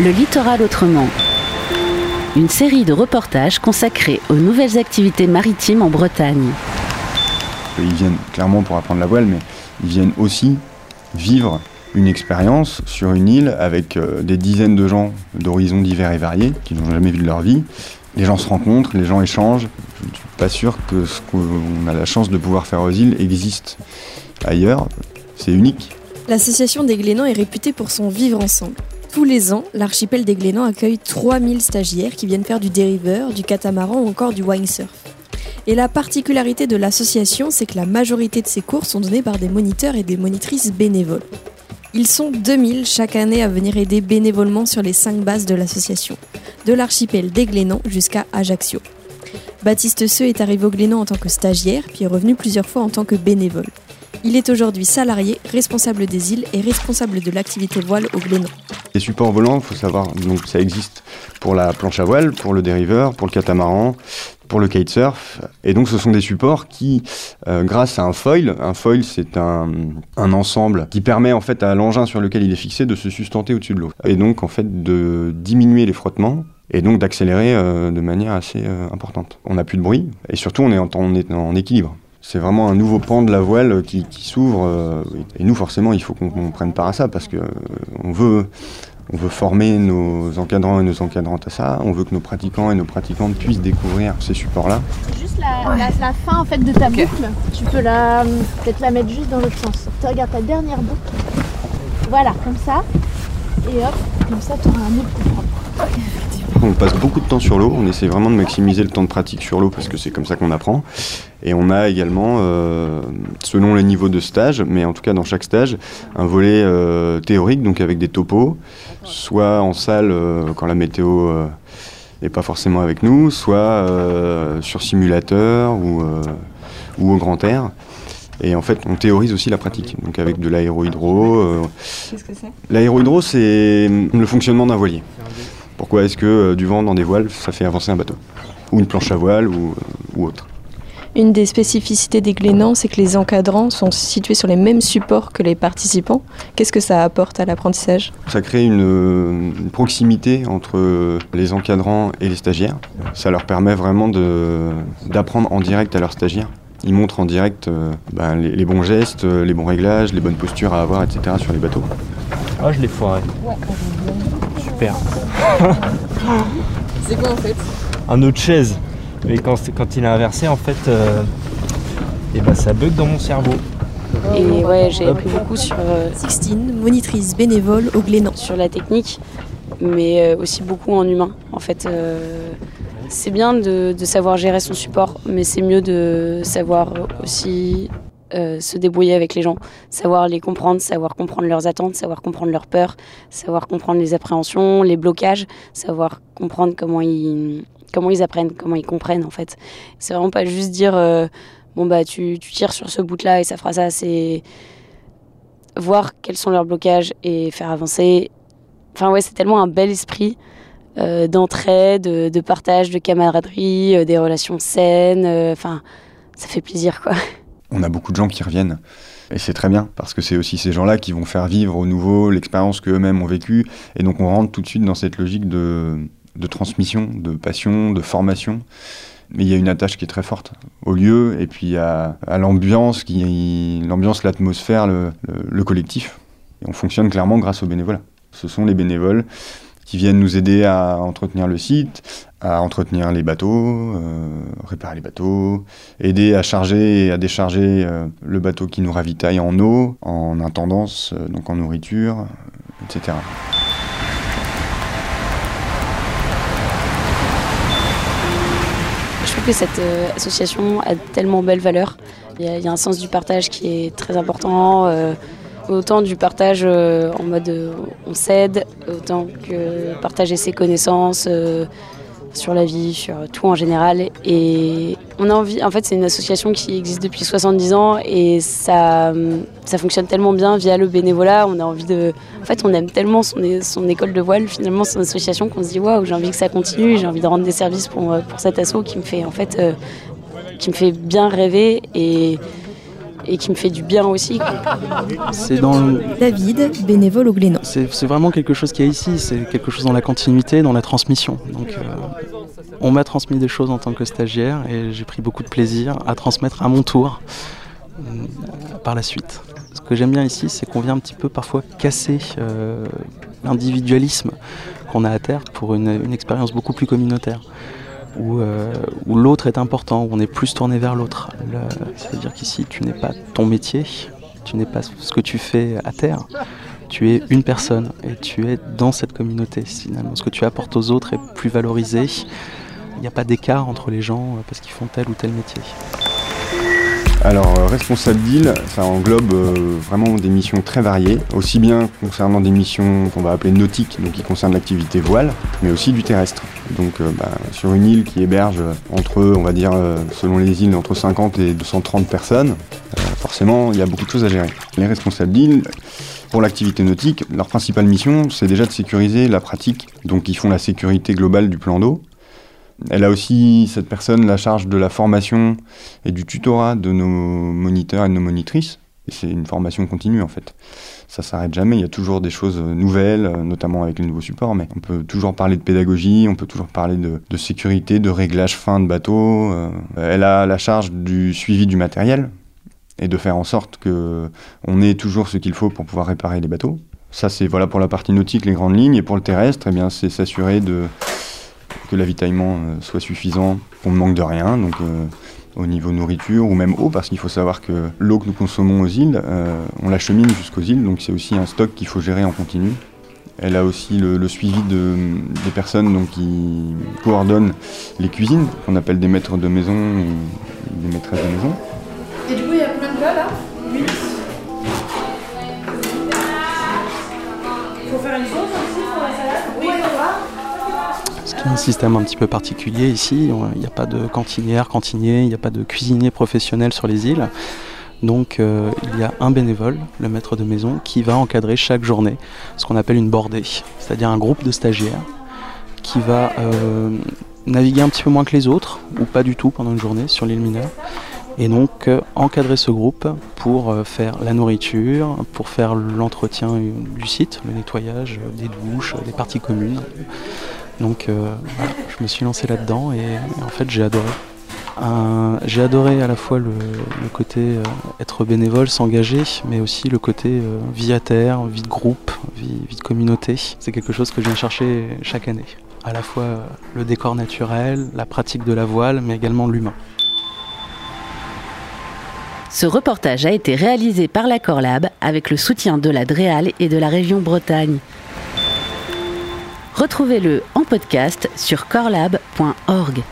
Le littoral autrement. Une série de reportages consacrés aux nouvelles activités maritimes en Bretagne. Ils viennent clairement pour apprendre la voile, mais ils viennent aussi vivre une expérience sur une île avec euh, des dizaines de gens d'horizons divers et variés qui n'ont jamais vu de leur vie. Les gens se rencontrent, les gens échangent. Je ne suis pas sûr que ce qu'on a la chance de pouvoir faire aux îles existe ailleurs. C'est unique. L'association des Glénans est réputée pour son vivre ensemble. Tous les ans, l'archipel des Glénans accueille 3000 stagiaires qui viennent faire du dériveur, du catamaran ou encore du windsurf. Et la particularité de l'association, c'est que la majorité de ces cours sont donnés par des moniteurs et des monitrices bénévoles. Ils sont 2000 chaque année à venir aider bénévolement sur les 5 bases de l'association, de l'archipel des Glénans jusqu'à Ajaccio. Baptiste Seux est arrivé au Glénan en tant que stagiaire, puis est revenu plusieurs fois en tant que bénévole. Il est aujourd'hui salarié, responsable des îles et responsable de l'activité voile au Glénan. Les supports volants, faut savoir, donc ça existe pour la planche à voile, pour le dériveur, pour le catamaran, pour le kitesurf. Et donc ce sont des supports qui, euh, grâce à un foil, un foil c'est un, un, ensemble qui permet en fait à l'engin sur lequel il est fixé de se sustenter au-dessus de l'eau. Et donc en fait de diminuer les frottements et donc d'accélérer euh, de manière assez euh, importante. On n'a plus de bruit et surtout on est on est en équilibre. C'est vraiment un nouveau pan de la voile qui, qui s'ouvre. Euh, et nous, forcément, il faut qu'on prenne part à ça parce que euh, on veut, on veut former nos encadrants et nos encadrantes à ça. On veut que nos pratiquants et nos pratiquantes puissent découvrir ces supports-là. Juste la, la, la, fin en fait de ta okay. boucle. Tu peux la peut-être la mettre juste dans l'autre sens. Tu regardes ta dernière boucle. Voilà, comme ça. Et hop, comme ça, tu auras un autre coup propre. On passe beaucoup de temps sur l'eau, on essaie vraiment de maximiser le temps de pratique sur l'eau parce que c'est comme ça qu'on apprend. Et on a également, euh, selon les niveaux de stage, mais en tout cas dans chaque stage, un volet euh, théorique, donc avec des topos, soit en salle euh, quand la météo n'est pas forcément avec nous, soit sur simulateur ou, ou au grand air. Et en fait, on théorise aussi la pratique, donc avec de l'aéro-hydro. Qu'est-ce que c'est? L'aéro-hydro, c'est le fonctionnement d'un voilier. Pourquoi est-ce que euh, du vent dans des voiles, ça fait avancer un bateau Ou une planche à voile ou, euh, ou autre une des spécificités des Glénans, c'est que les encadrants sont situés sur les mêmes supports que les participants. Qu'est-ce que ça apporte à l'apprentissage? Ça crée une, une, proximité entre les encadrants et les stagiaires. Ça leur permet vraiment d'apprendre en direct à leurs stagiaires. Ils montrent en direct euh, ben, les, les, bons gestes, les bons réglages, les bonnes postures à avoir, etc. sur les bateaux. Ah, je l'ai foiré. Ouais. Super. C'est quoi en fait Un autre chaise. Mais quand, quand il est inversé, en fait, euh, et ben, ça bug dans mon cerveau. Et ouais, j'ai appris beaucoup sur euh, Sixtine, monitrice bénévole au Glénan. Sur la technique, mais euh, aussi beaucoup en humain. En fait, euh, c'est bien de, de, savoir gérer son support, mais c'est mieux de savoir aussi euh, se débrouiller avec les gens, savoir les comprendre, savoir comprendre leurs attentes, savoir comprendre leurs peurs, savoir comprendre les appréhensions, les blocages, savoir comprendre comment ils, comment ils apprennent, comment ils comprennent en fait. C'est vraiment pas juste dire euh, bon bah tu, tu tires sur ce bout-là et ça fera ça, c'est voir quels sont leurs blocages et faire avancer. Enfin ouais, c'est tellement un bel esprit euh, d'entraide, de, de, partage, de camaraderie, des relations saines. Enfin, ça fait plaisir quoi on a beaucoup de gens qui reviennent. Et c'est très bien, parce que c'est aussi ces gens-là qui vont faire vivre au nouveau l'expérience qu'eux-mêmes ont vécue. Et donc on rentre tout de suite dans cette logique de, transmission, de passion, de formation. Mais il y a une attache qui est très forte au lieu, et puis à, l'ambiance, l'ambiance, l'atmosphère, le, le collectif. Et on fonctionne clairement grâce aux bénévoles. Ce sont les bénévoles qui viennent nous aider à entretenir le site, à entretenir les bateaux, euh, réparer les bateaux, aider à charger et à décharger euh, le bateau qui nous ravitaille en eau, en intendance, euh, donc en nourriture, etc. Je trouve que cette association a tellement belle valeur. Il y, a un sens du partage qui est très important. Autant du partage euh, en mode euh, on s'aide, autant que partager ses connaissances euh, sur la vie, sur tout en général. Et on a envie, en fait, c'est une association qui existe depuis 70 ans et ça, ça fonctionne tellement bien via le bénévolat. On a envie de, en fait, on aime tellement son, son école de voile, finalement, son association, qu'on se dit waouh, j'ai envie que ça continue, j'ai envie de rendre des services pour, pour cet assaut qui me fait, en fait, qui me fait bien rêver et et qui me fait du bien aussi. C'est dans David, bénévole au Glénan. C'est vraiment quelque chose qu'il y a ici, c'est quelque chose dans la continuité, dans la transmission. Donc, euh, on m'a transmis des choses en tant que stagiaire et j'ai pris beaucoup de plaisir à transmettre à mon tour euh, par la suite. Ce que j'aime bien ici, c'est qu'on vient un petit peu parfois casser euh, l'individualisme qu'on a à terre pour une, une expérience beaucoup plus communautaire. Où, euh, où l'autre est important, où on est plus tourné vers l'autre. Le- C'est-à-dire qu'ici, tu n'es pas ton métier, tu n'es pas ce que tu fais à terre, tu es une personne et tu es dans cette communauté. Finalement, ce que tu apportes aux autres est plus valorisé. Il n'y a pas d'écart entre les gens euh, parce qu'ils font tel ou tel métier. Alors, euh, responsable d'île, ça englobe euh, vraiment des missions très variées, aussi bien concernant des missions qu'on va appeler nautiques, donc qui concernent l'activité voile, mais aussi du terrestre. Donc, euh, bah, sur une île qui héberge entre, on va dire, selon les îles, entre 50 et 230 personnes, forcément, il y a beaucoup de choses à gérer. Les responsables d'île, pour l'activité nautique, leur principale mission, c'est déjà de sécuriser la pratique, donc ils font la sécurité globale du plan d'eau. Elle a aussi, cette personne, la charge de la formation et du tutorat de nos moniteurs et de nos monitrices. Et c'est une formation continue en fait. Ça s'arrête jamais, il y a toujours des choses nouvelles, euh, notamment avec les nouveaux supports, mais on peut toujours parler de pédagogie, on peut toujours parler de, sécurité, de réglage fin de bateau. euh. Elle a la charge du suivi du matériel et de faire en sorte que on ait toujours ce qu'il faut pour pouvoir réparer les bateaux. Ça c'est voilà pour la partie nautique, les grandes lignes, et pour le terrestre, eh bien c'est s'assurer de l'avitaillement euh, soit suffisant, qu'on ne manque de rien, donc euh, au niveau nourriture ou même eau, parce qu'il faut savoir que l'eau que nous consommons aux îles, euh, on l'achemine jusqu'aux îles, donc c'est aussi un stock qu'il faut gérer en continu. Elle a aussi le, suivi de, des personnes donc, qui coordonnent les cuisines, qu'on appelle des maîtres de maison ou des maîtresses de maison. Et du coup, il y a combien de plats là? 8 Un système un petit peu particulier ici. Il n'y a pas de cantinière, cantinier, il n'y a pas de cuisinier professionnel sur les îles. Donc euh, il y a un bénévole, le maître de maison, qui va encadrer chaque journée ce qu'on appelle une bordée, c'est-à-dire un groupe de stagiaires qui va euh, naviguer un petit peu moins que les autres, ou pas du tout pendant une journée sur l'île mineure, et donc euh, encadrer ce groupe pour faire la nourriture, pour faire l'entretien du site, le nettoyage des douches, des parties communes. Donc euh, je me suis lancé là-dedans et, en fait j'ai adoré. J'ai adoré à la fois le, côté euh, être bénévole, s'engager, mais aussi le côté euh, vie à terre, vie de groupe, vie, de communauté. C'est quelque chose que je viens chercher chaque année. À la fois le décor naturel, la pratique de la voile, mais également l'humain. Ce reportage a été réalisé par la Corlab avec le soutien de la DREAL et de la région Bretagne. Retrouvez-le en podcast sur corlab.org.